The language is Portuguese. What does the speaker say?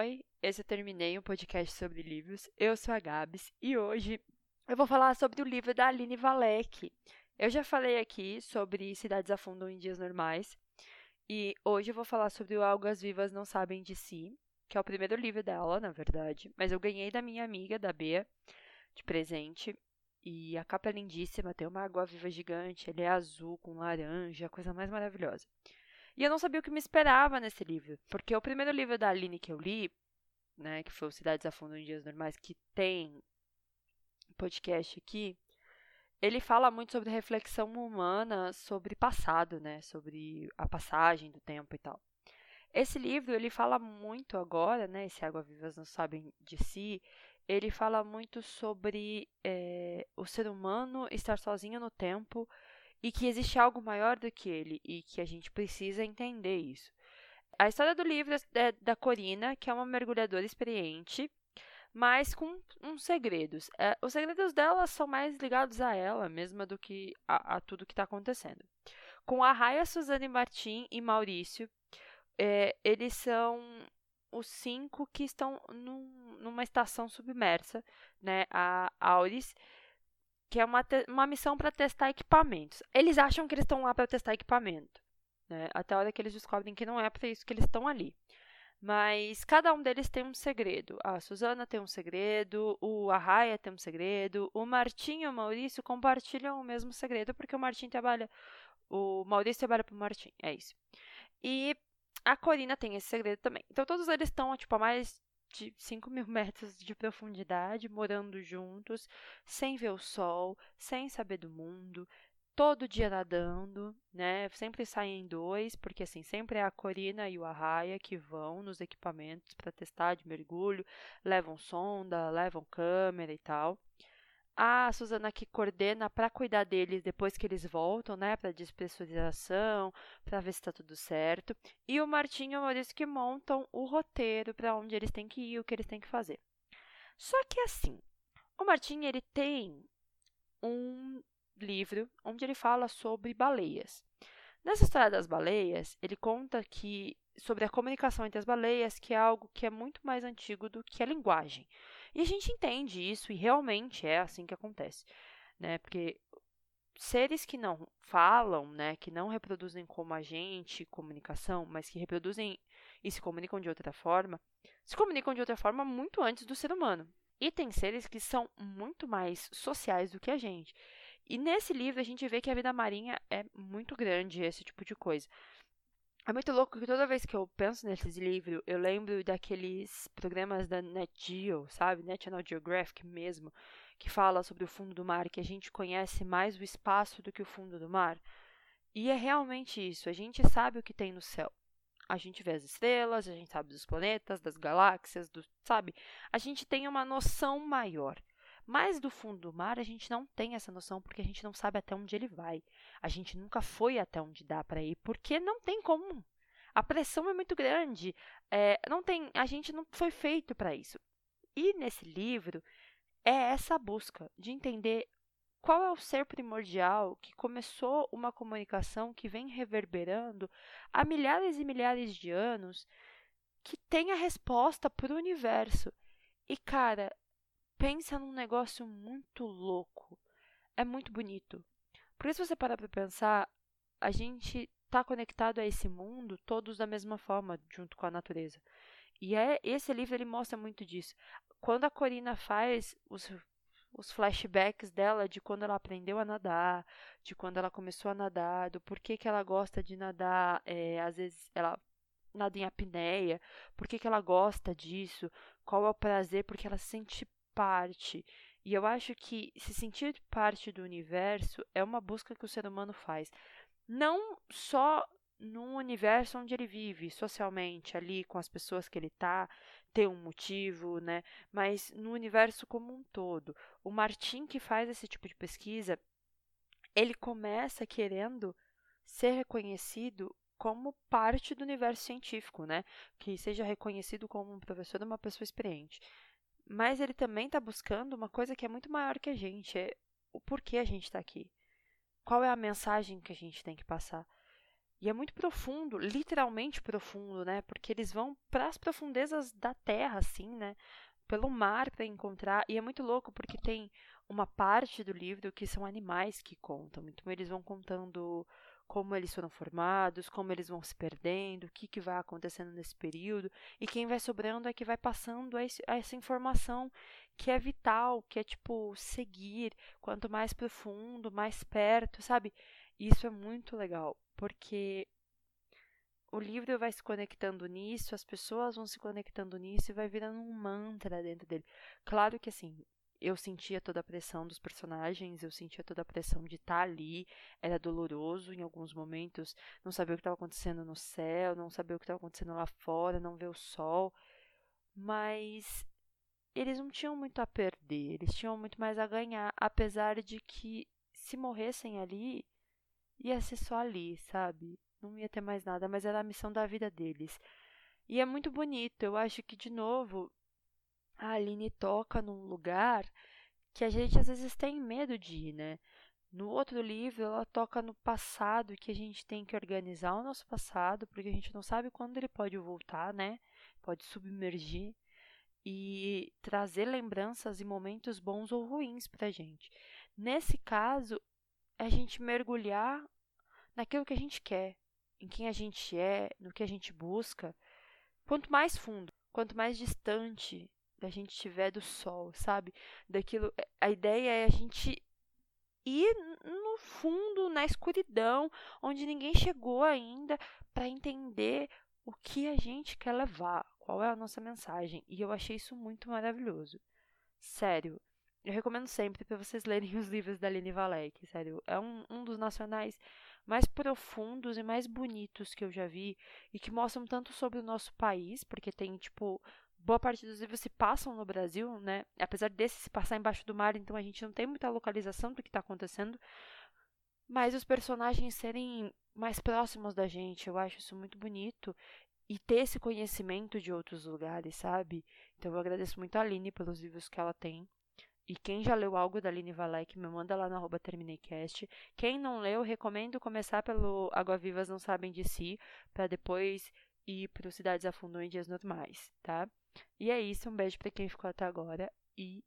Oi, esse eu terminei um podcast sobre livros. Eu sou a Gabs e hoje eu vou falar sobre o livro da Aline Valek. Eu já falei aqui sobre Cidades Afundam em Dias Normais e hoje eu vou falar sobre o Algas Vivas Não Sabem de Si, que é o primeiro livro dela, na verdade, mas eu ganhei da minha amiga, da Bea, de presente. E a capa é lindíssima, tem uma água viva gigante, ele é azul com laranja, coisa mais maravilhosa. E eu não sabia o que me esperava nesse livro, porque o primeiro livro da Aline que eu li, né, que foi o Cidades Afundam em Dias Normais, que tem podcast aqui, ele fala muito sobre reflexão humana, sobre passado, né, sobre a passagem do tempo e tal. Esse livro, ele fala muito agora, né, esse Água Vivas Não Sabem de Si, ele fala muito sobre é, o ser humano estar sozinho no tempo e que existe algo maior do que ele e que a gente precisa entender isso. A história do livro é da Corina, que é uma mergulhadora experiente, mas com uns segredos. É, os segredos dela são mais ligados a ela mesma do que a, a tudo que está acontecendo. Com a Raia, Suzane Martim e Maurício, é, eles são os cinco que estão num, numa estação submersa, né? A Auris, que é uma, uma missão para testar equipamentos. Eles acham que eles estão lá para testar equipamento, né? Até a hora que eles descobrem que não é para isso que eles estão ali. Mas cada um deles tem um segredo. A Suzana tem um segredo, o Arraia tem um segredo, o Martim e o Maurício compartilham o mesmo segredo, porque o Martim trabalha. O Maurício trabalha para o Martim, é isso. E a Corina tem esse segredo também. Então todos eles estão tipo, a mais de 5 mil metros de profundidade, morando juntos, sem ver o sol, sem saber do mundo, todo dia nadando, né? Sempre saem dois, porque assim, sempre é a Corina e o Arraia que vão nos equipamentos para testar de mergulho, levam sonda, levam câmera e tal a Suzana que coordena para cuidar deles depois que eles voltam, né, para despressurização, para ver se está tudo certo, e o Martinho e o Maurício que montam o roteiro para onde eles têm que ir, o que eles têm que fazer. Só que assim, o Martinho ele tem um livro onde ele fala sobre baleias. Nessa história das baleias, ele conta que sobre a comunicação entre as baleias, que é algo que é muito mais antigo do que a linguagem. E a gente entende isso e realmente é assim que acontece, né? Porque seres que não falam, né, que não reproduzem como a gente comunicação, mas que reproduzem e se comunicam de outra forma, se comunicam de outra forma muito antes do ser humano. E tem seres que são muito mais sociais do que a gente. E nesse livro a gente vê que a vida marinha é muito grande, esse tipo de coisa. É muito louco que toda vez que eu penso nesses livros, eu lembro daqueles programas da Net Geo, sabe? National Geographic mesmo, que fala sobre o fundo do mar, que a gente conhece mais o espaço do que o fundo do mar. E é realmente isso, a gente sabe o que tem no céu. A gente vê as estrelas, a gente sabe dos planetas, das galáxias, do, sabe? A gente tem uma noção maior. Mas do fundo do mar a gente não tem essa noção porque a gente não sabe até onde ele vai. A gente nunca foi até onde dá para ir porque não tem como. A pressão é muito grande. É, não tem, a gente não foi feito para isso. E nesse livro é essa busca de entender qual é o ser primordial que começou uma comunicação que vem reverberando há milhares e milhares de anos, que tem a resposta para o universo. E cara, pensa num negócio muito louco. É muito bonito. Porque se você parar para pensar, a gente está conectado a esse mundo todos da mesma forma, junto com a natureza. E é, esse livro ele mostra muito disso. Quando a Corina faz os, os flashbacks dela de quando ela aprendeu a nadar, de quando ela começou a nadar, do porquê que ela gosta de nadar, é, às vezes ela nada em apneia, por que, que ela gosta disso, qual é o prazer, porque ela se sente parte. E eu acho que se sentir parte do universo é uma busca que o ser humano faz. Não só no universo onde ele vive, socialmente, ali com as pessoas que ele está, ter um motivo, né? Mas no universo como um todo. O Martin que faz esse tipo de pesquisa, ele começa querendo ser reconhecido como parte do universo científico, né? Que seja reconhecido como um professor, uma pessoa experiente. Mas ele também está buscando uma coisa que é muito maior que a gente, é o porquê a gente está aqui. Qual é a mensagem que a gente tem que passar? E é muito profundo, literalmente profundo, né? Porque eles vão para as profundezas da terra, assim, né? Pelo mar para encontrar. E é muito louco porque tem uma parte do livro que são animais que contam. Então eles vão contando como eles foram formados, como eles vão se perdendo, o que, que vai acontecendo nesse período. E quem vai sobrando é que vai passando essa informação que é vital, que é tipo seguir, quanto mais profundo, mais perto, sabe? Isso é muito legal, porque o livro vai se conectando nisso, as pessoas vão se conectando nisso e vai virando um mantra dentro dele. Claro que assim, eu sentia toda a pressão dos personagens, eu sentia toda a pressão de estar ali, era doloroso em alguns momentos, não saber o que estava acontecendo no céu, não saber o que estava acontecendo lá fora, não ver o sol, mas eles não tinham muito a perder, eles tinham muito mais a ganhar, apesar de que se morressem ali, ia ser só ali, sabe? Não ia ter mais nada, mas era a missão da vida deles. E é muito bonito, eu acho que, de novo, a Aline toca num lugar que a gente às vezes tem medo de ir, né? No outro livro, ela toca no passado que a gente tem que organizar o nosso passado, porque a gente não sabe quando ele pode voltar, né? Pode submergir e trazer lembranças e momentos bons ou ruins pra gente. Nesse caso, é a gente mergulhar naquilo que a gente quer, em quem a gente é, no que a gente busca. Quanto mais fundo, quanto mais distante a gente estiver do sol, sabe? Daquilo, é, a ideia é a gente ir no fundo, na escuridão, onde ninguém chegou ainda, para entender o que a gente quer levar, qual é a nossa mensagem. E eu achei isso muito maravilhoso. Sério, eu recomendo sempre para vocês lerem os livros da Aline Valek, sério. É um, um dos nacionais mais profundos e mais bonitos que eu já vi e que mostram tanto sobre o nosso país, porque tem, tipo, boa parte dos livros se passam no Brasil, né? Apesar desse se passar embaixo do mar, então a gente não tem muita localização do que está acontecendo. Mas os personagens serem mais próximos da gente, eu acho isso muito bonito. E ter esse conhecimento de outros lugares, sabe? Então eu agradeço muito a Aline pelos livros que ela tem. E quem já leu algo da Aline Valek, me manda lá no arroba TermineiCast. Quem não leu, recomendo começar pelo Água Vivas Não Sabem de Si, para depois ir para Cidades Afundam em Dias Normais, tá? E é isso, um beijo para quem ficou até agora e